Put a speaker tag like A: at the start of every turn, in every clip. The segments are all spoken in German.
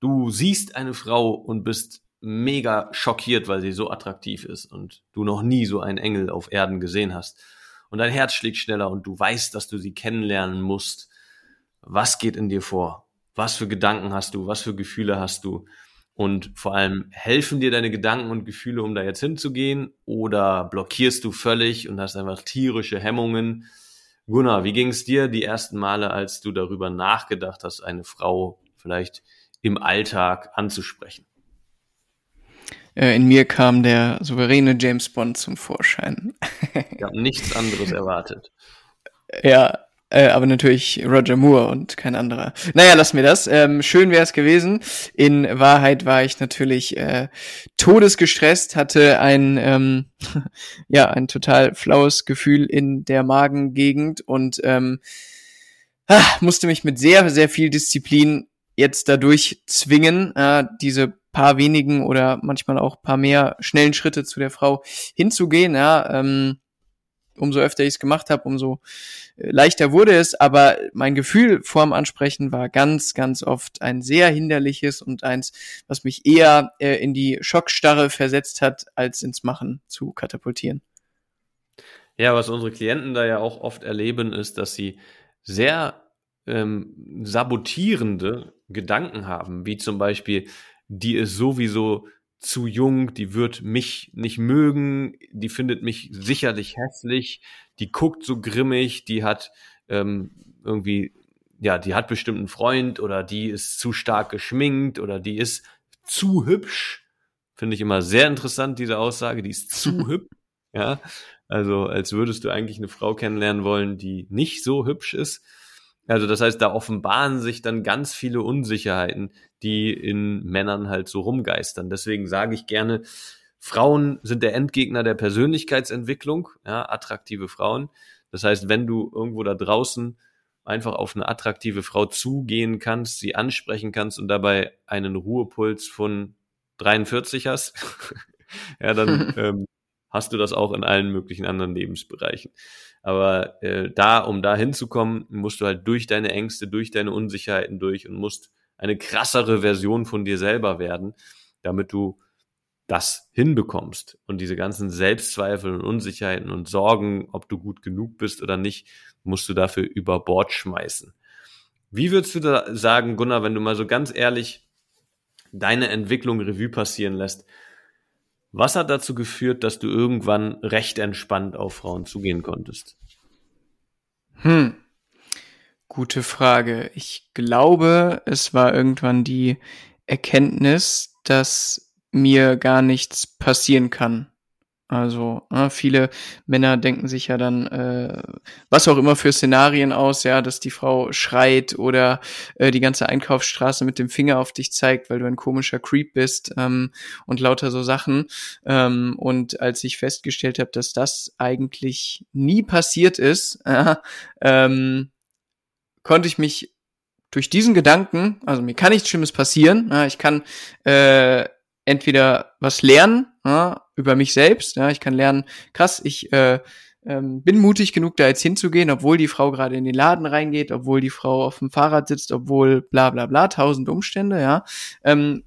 A: Du siehst eine Frau und bist mega schockiert, weil sie so attraktiv ist und du noch nie so einen Engel auf Erden gesehen hast. Und dein Herz schlägt schneller und du weißt, dass du sie kennenlernen musst. Was geht in dir vor? Was für Gedanken hast du? Was für Gefühle hast du? Und vor allem, helfen dir deine Gedanken und Gefühle, um da jetzt hinzugehen? Oder blockierst du völlig und hast einfach tierische Hemmungen? Gunnar, wie ging es dir die ersten Male, als du darüber nachgedacht hast, eine Frau vielleicht im Alltag anzusprechen?
B: Äh, in mir kam der souveräne James Bond zum Vorschein.
A: ich habe nichts anderes erwartet.
B: Ja, äh, aber natürlich Roger Moore und kein anderer. Naja, lass mir das. Ähm, schön wäre es gewesen. In Wahrheit war ich natürlich äh, todesgestresst, hatte ein ähm, ja ein total flaues Gefühl in der Magengegend und ähm, ah, musste mich mit sehr sehr viel Disziplin jetzt dadurch zwingen, äh, diese paar wenigen oder manchmal auch paar mehr schnellen Schritte zu der Frau hinzugehen. Ja, ähm, umso öfter ich es gemacht habe, umso äh, leichter wurde es. Aber mein Gefühl vorm Ansprechen war ganz, ganz oft ein sehr hinderliches und eins, was mich eher äh, in die Schockstarre versetzt hat, als ins Machen zu katapultieren.
A: Ja, was unsere Klienten da ja auch oft erleben, ist, dass sie sehr ähm, sabotierende Gedanken haben, wie zum Beispiel, die ist sowieso zu jung, die wird mich nicht mögen, die findet mich sicherlich hässlich, die guckt so grimmig, die hat ähm, irgendwie, ja, die hat bestimmt einen Freund oder die ist zu stark geschminkt oder die ist zu hübsch. Finde ich immer sehr interessant, diese Aussage, die ist zu hübsch. Ja, also als würdest du eigentlich eine Frau kennenlernen wollen, die nicht so hübsch ist. Also das heißt, da offenbaren sich dann ganz viele Unsicherheiten, die in Männern halt so rumgeistern. Deswegen sage ich gerne, Frauen sind der Endgegner der Persönlichkeitsentwicklung, ja, attraktive Frauen. Das heißt, wenn du irgendwo da draußen einfach auf eine attraktive Frau zugehen kannst, sie ansprechen kannst und dabei einen Ruhepuls von 43 hast, ja, dann ähm, hast du das auch in allen möglichen anderen Lebensbereichen. Aber äh, da, um da hinzukommen, musst du halt durch deine Ängste, durch deine Unsicherheiten durch und musst eine krassere Version von dir selber werden, damit du das hinbekommst und diese ganzen Selbstzweifel und Unsicherheiten und Sorgen, ob du gut genug bist oder nicht, musst du dafür über Bord schmeißen. Wie würdest du da sagen, Gunnar, wenn du mal so ganz ehrlich deine Entwicklung Revue passieren lässt? Was hat dazu geführt, dass du irgendwann recht entspannt auf Frauen zugehen konntest?
B: Hm. Gute Frage. Ich glaube, es war irgendwann die Erkenntnis, dass mir gar nichts passieren kann. Also äh, viele Männer denken sich ja dann, äh, was auch immer für Szenarien aus, ja, dass die Frau schreit oder äh, die ganze Einkaufsstraße mit dem Finger auf dich zeigt, weil du ein komischer Creep bist ähm, und lauter so Sachen. Ähm, und als ich festgestellt habe, dass das eigentlich nie passiert ist, äh, ähm, konnte ich mich durch diesen Gedanken, also mir kann nichts Schlimmes passieren, ja, ich kann äh, entweder was lernen ja, über mich selbst. Ja, ich kann lernen, krass, ich äh, ähm, bin mutig genug, da jetzt hinzugehen, obwohl die Frau gerade in den Laden reingeht, obwohl die Frau auf dem Fahrrad sitzt, obwohl bla bla bla, tausend Umstände, ja. Ähm,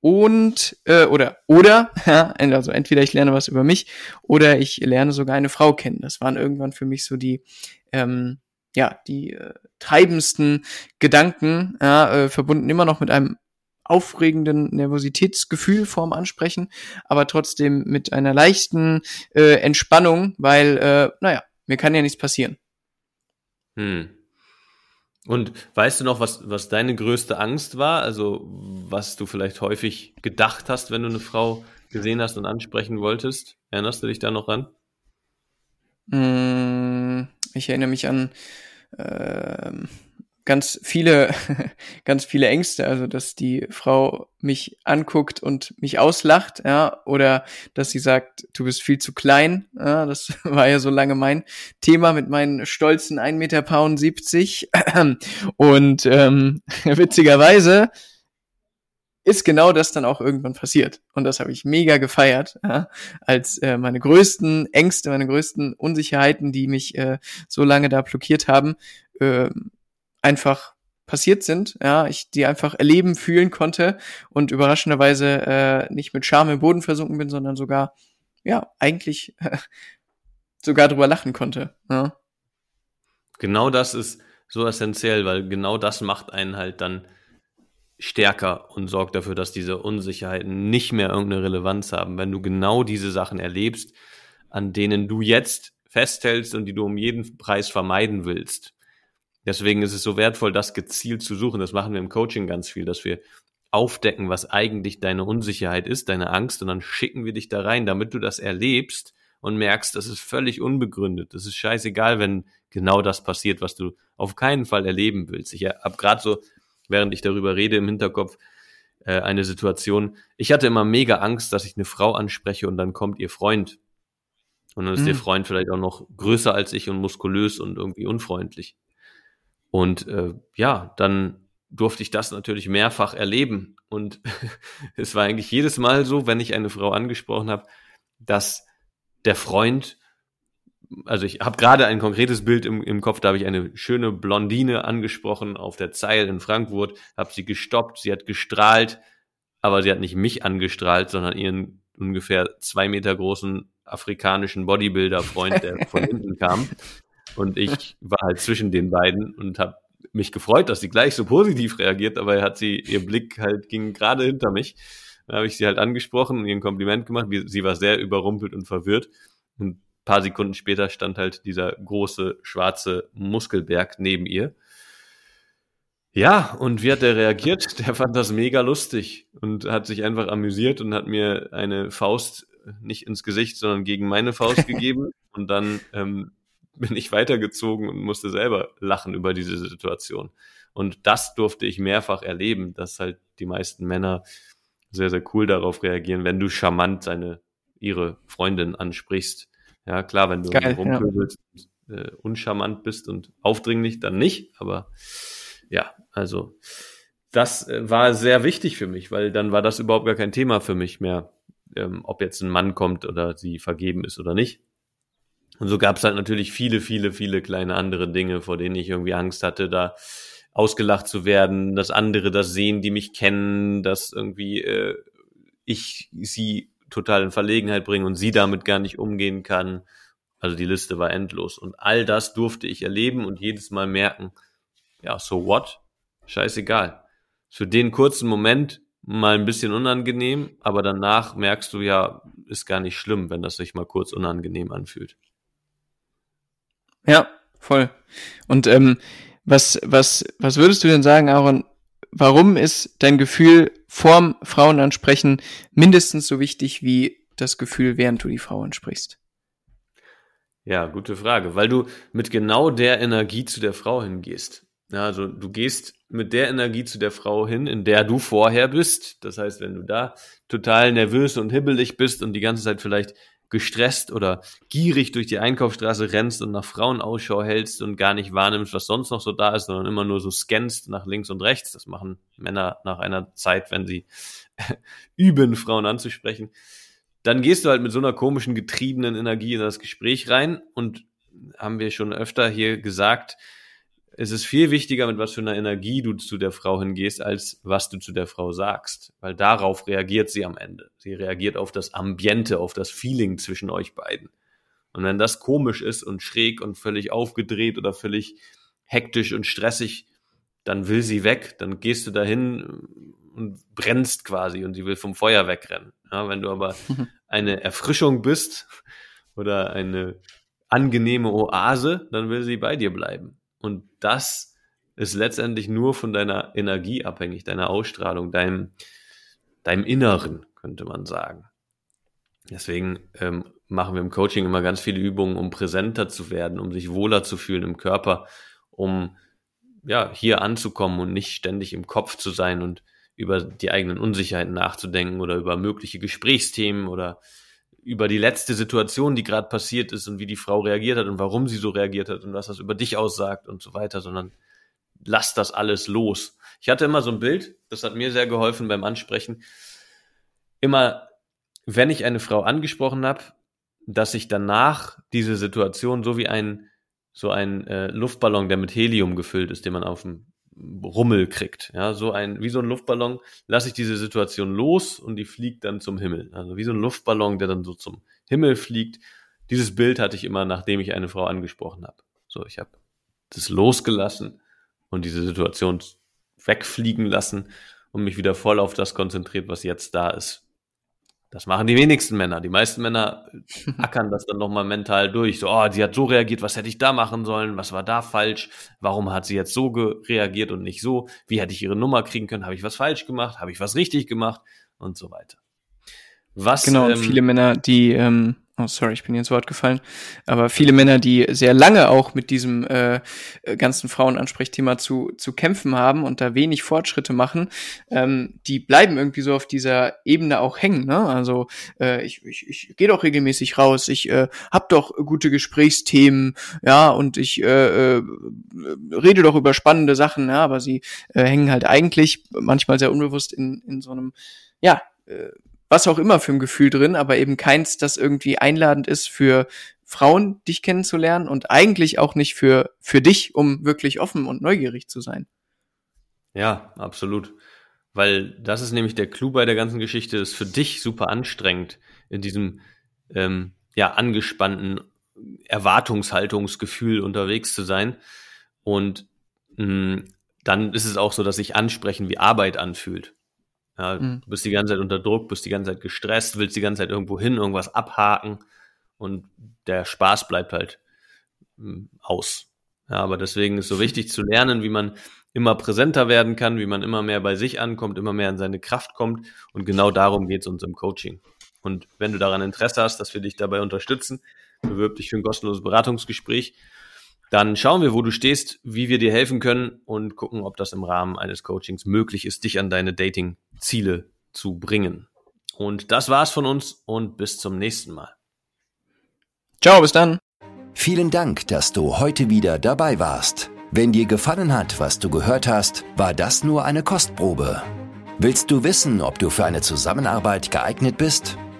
B: und äh, oder oder ja, also entweder ich lerne was über mich oder ich lerne sogar eine Frau kennen. Das waren irgendwann für mich so die ähm, ja die äh, treibendsten Gedanken, ja, äh, verbunden immer noch mit einem aufregenden Nervositätsgefühl vorm Ansprechen, aber trotzdem mit einer leichten äh, Entspannung, weil, äh, naja, mir kann ja nichts passieren.
A: Hm. Und weißt du noch, was, was deine größte Angst war? Also, was du vielleicht häufig gedacht hast, wenn du eine Frau gesehen hast und ansprechen wolltest? Erinnerst du dich da noch an?
B: Hm, ich erinnere mich an äh, ganz viele, ganz viele Ängste, also dass die Frau mich anguckt und mich auslacht, ja, oder dass sie sagt, du bist viel zu klein, ja, das war ja so lange mein Thema mit meinen stolzen 1,70 Meter und ähm, witzigerweise ist genau das dann auch irgendwann passiert. Und das habe ich mega gefeiert, ja, als äh, meine größten Ängste, meine größten Unsicherheiten, die mich äh, so lange da blockiert haben, äh, einfach passiert sind, ja, ich die einfach erleben, fühlen konnte und überraschenderweise äh, nicht mit Scham im Boden versunken bin, sondern sogar, ja, eigentlich äh, sogar drüber lachen konnte. Ja.
A: Genau das ist so essentiell, weil genau das macht einen halt dann stärker und sorgt dafür, dass diese Unsicherheiten nicht mehr irgendeine Relevanz haben. Wenn du genau diese Sachen erlebst, an denen du jetzt festhältst und die du um jeden Preis vermeiden willst. Deswegen ist es so wertvoll, das gezielt zu suchen. Das machen wir im Coaching ganz viel, dass wir aufdecken, was eigentlich deine Unsicherheit ist, deine Angst, und dann schicken wir dich da rein, damit du das erlebst und merkst, das ist völlig unbegründet. Das ist scheißegal, wenn genau das passiert, was du auf keinen Fall erleben willst. Ich habe gerade so während ich darüber rede, im Hinterkopf äh, eine Situation. Ich hatte immer mega Angst, dass ich eine Frau anspreche und dann kommt ihr Freund. Und dann ist mhm. ihr Freund vielleicht auch noch größer als ich und muskulös und irgendwie unfreundlich. Und äh, ja, dann durfte ich das natürlich mehrfach erleben. Und es war eigentlich jedes Mal so, wenn ich eine Frau angesprochen habe, dass der Freund also ich habe gerade ein konkretes Bild im, im Kopf, da habe ich eine schöne Blondine angesprochen auf der Zeil in Frankfurt, habe sie gestoppt, sie hat gestrahlt, aber sie hat nicht mich angestrahlt, sondern ihren ungefähr zwei Meter großen afrikanischen Bodybuilder-Freund, der von hinten kam. Und ich war halt zwischen den beiden und habe mich gefreut, dass sie gleich so positiv reagiert, aber hat sie, ihr Blick halt ging gerade hinter mich. Da habe ich sie halt angesprochen und ihr ein Kompliment gemacht. Sie war sehr überrumpelt und verwirrt. Und paar Sekunden später stand halt dieser große schwarze Muskelberg neben ihr. Ja, und wie hat er reagiert? Der fand das mega lustig und hat sich einfach amüsiert und hat mir eine Faust nicht ins Gesicht, sondern gegen meine Faust gegeben. Und dann ähm, bin ich weitergezogen und musste selber lachen über diese Situation. Und das durfte ich mehrfach erleben, dass halt die meisten Männer sehr, sehr cool darauf reagieren, wenn du charmant seine, ihre Freundin ansprichst. Ja, klar, wenn du Geil, rumpöbelst, ja. äh, uncharmant bist und aufdringlich, dann nicht. Aber ja, also das äh, war sehr wichtig für mich, weil dann war das überhaupt gar kein Thema für mich mehr, ähm, ob jetzt ein Mann kommt oder sie vergeben ist oder nicht. Und so gab es halt natürlich viele, viele, viele kleine andere Dinge, vor denen ich irgendwie Angst hatte, da ausgelacht zu werden, dass andere das sehen, die mich kennen, dass irgendwie äh, ich sie total in Verlegenheit bringen und sie damit gar nicht umgehen kann. Also die Liste war endlos. Und all das durfte ich erleben und jedes Mal merken, ja, so what? Scheißegal. Für den kurzen Moment mal ein bisschen unangenehm, aber danach merkst du ja, ist gar nicht schlimm, wenn das sich mal kurz unangenehm anfühlt.
B: Ja, voll. Und ähm, was, was, was würdest du denn sagen, Aaron, warum ist dein Gefühl vorm Frauenansprechen mindestens so wichtig wie das Gefühl, während du die Frau ansprichst?
A: Ja, gute Frage, weil du mit genau der Energie zu der Frau hingehst. Also du gehst mit der Energie zu der Frau hin, in der du vorher bist. Das heißt, wenn du da total nervös und hibbelig bist und die ganze Zeit vielleicht gestresst oder gierig durch die Einkaufsstraße rennst und nach Frauen Ausschau hältst und gar nicht wahrnimmst, was sonst noch so da ist, sondern immer nur so scannst nach links und rechts. Das machen Männer nach einer Zeit, wenn sie üben, Frauen anzusprechen. Dann gehst du halt mit so einer komischen, getriebenen Energie in das Gespräch rein und haben wir schon öfter hier gesagt, es ist viel wichtiger, mit was für einer Energie du zu der Frau hingehst, als was du zu der Frau sagst. Weil darauf reagiert sie am Ende. Sie reagiert auf das Ambiente, auf das Feeling zwischen euch beiden. Und wenn das komisch ist und schräg und völlig aufgedreht oder völlig hektisch und stressig, dann will sie weg. Dann gehst du dahin und brennst quasi und sie will vom Feuer wegrennen. Ja, wenn du aber eine Erfrischung bist oder eine angenehme Oase, dann will sie bei dir bleiben. Und das ist letztendlich nur von deiner Energie abhängig, deiner Ausstrahlung, deinem, deinem Inneren, könnte man sagen. Deswegen ähm, machen wir im Coaching immer ganz viele Übungen, um präsenter zu werden, um sich wohler zu fühlen im Körper, um ja, hier anzukommen und nicht ständig im Kopf zu sein und über die eigenen Unsicherheiten nachzudenken oder über mögliche Gesprächsthemen oder über die letzte Situation, die gerade passiert ist und wie die Frau reagiert hat und warum sie so reagiert hat und was das über dich aussagt und so weiter, sondern lass das alles los. Ich hatte immer so ein Bild, das hat mir sehr geholfen beim Ansprechen. Immer, wenn ich eine Frau angesprochen habe, dass ich danach diese Situation so wie ein so ein äh, Luftballon, der mit Helium gefüllt ist, den man auf dem Rummel kriegt. Ja, so ein, wie so ein Luftballon, lasse ich diese Situation los und die fliegt dann zum Himmel. Also wie so ein Luftballon, der dann so zum Himmel fliegt. Dieses Bild hatte ich immer, nachdem ich eine Frau angesprochen habe. So, ich habe das losgelassen und diese Situation wegfliegen lassen und mich wieder voll auf das konzentriert, was jetzt da ist. Das machen die wenigsten Männer. Die meisten Männer ackern das dann nochmal mental durch. So, oh, sie hat so reagiert, was hätte ich da machen sollen? Was war da falsch? Warum hat sie jetzt so reagiert und nicht so? Wie hätte ich ihre Nummer kriegen können? Habe ich was falsch gemacht? Habe ich was richtig gemacht? Und so weiter.
B: Was, genau, ähm, viele Männer, die ähm, oh sorry, ich bin ins Wort gefallen, aber viele Männer, die sehr lange auch mit diesem äh, ganzen Frauenansprechthema zu, zu kämpfen haben und da wenig Fortschritte machen, ähm, die bleiben irgendwie so auf dieser Ebene auch hängen. Ne? Also äh, ich, ich, ich gehe doch regelmäßig raus, ich äh, habe doch gute Gesprächsthemen, ja, und ich äh, äh, rede doch über spannende Sachen, ja, aber sie äh, hängen halt eigentlich manchmal sehr unbewusst in, in so einem, ja, äh, was auch immer für ein Gefühl drin, aber eben keins, das irgendwie einladend ist für Frauen, dich kennenzulernen und eigentlich auch nicht für, für dich, um wirklich offen und neugierig zu sein.
A: Ja, absolut. Weil das ist nämlich der Clou bei der ganzen Geschichte, ist für dich super anstrengend, in diesem ähm, ja angespannten Erwartungshaltungsgefühl unterwegs zu sein. Und mh, mm, dann ist es auch so, dass sich Ansprechen wie Arbeit anfühlt. Ja, mhm. Du bist die ganze Zeit unter Druck, bist die ganze Zeit gestresst, willst die ganze Zeit irgendwo hin, irgendwas abhaken und der Spaß bleibt halt hm, aus. Ja, aber deswegen ist so wichtig zu lernen, wie man immer präsenter werden kann, wie man immer mehr bei sich ankommt, immer mehr in seine Kraft kommt. Und genau darum geht es uns im Coaching. Und wenn du daran Interesse hast, dass wir dich dabei unterstützen, bewirb dich für ein kostenloses Beratungsgespräch. Dann schauen wir, wo du stehst, wie wir dir helfen können und gucken, ob das im Rahmen eines Coachings möglich ist, dich an deine Dating-Ziele zu bringen. Und das war's von uns und bis zum nächsten Mal.
B: Ciao, bis dann.
C: Vielen Dank, dass du heute wieder dabei warst. Wenn dir gefallen hat, was du gehört hast, war das nur eine Kostprobe. Willst du wissen, ob du für eine Zusammenarbeit geeignet bist?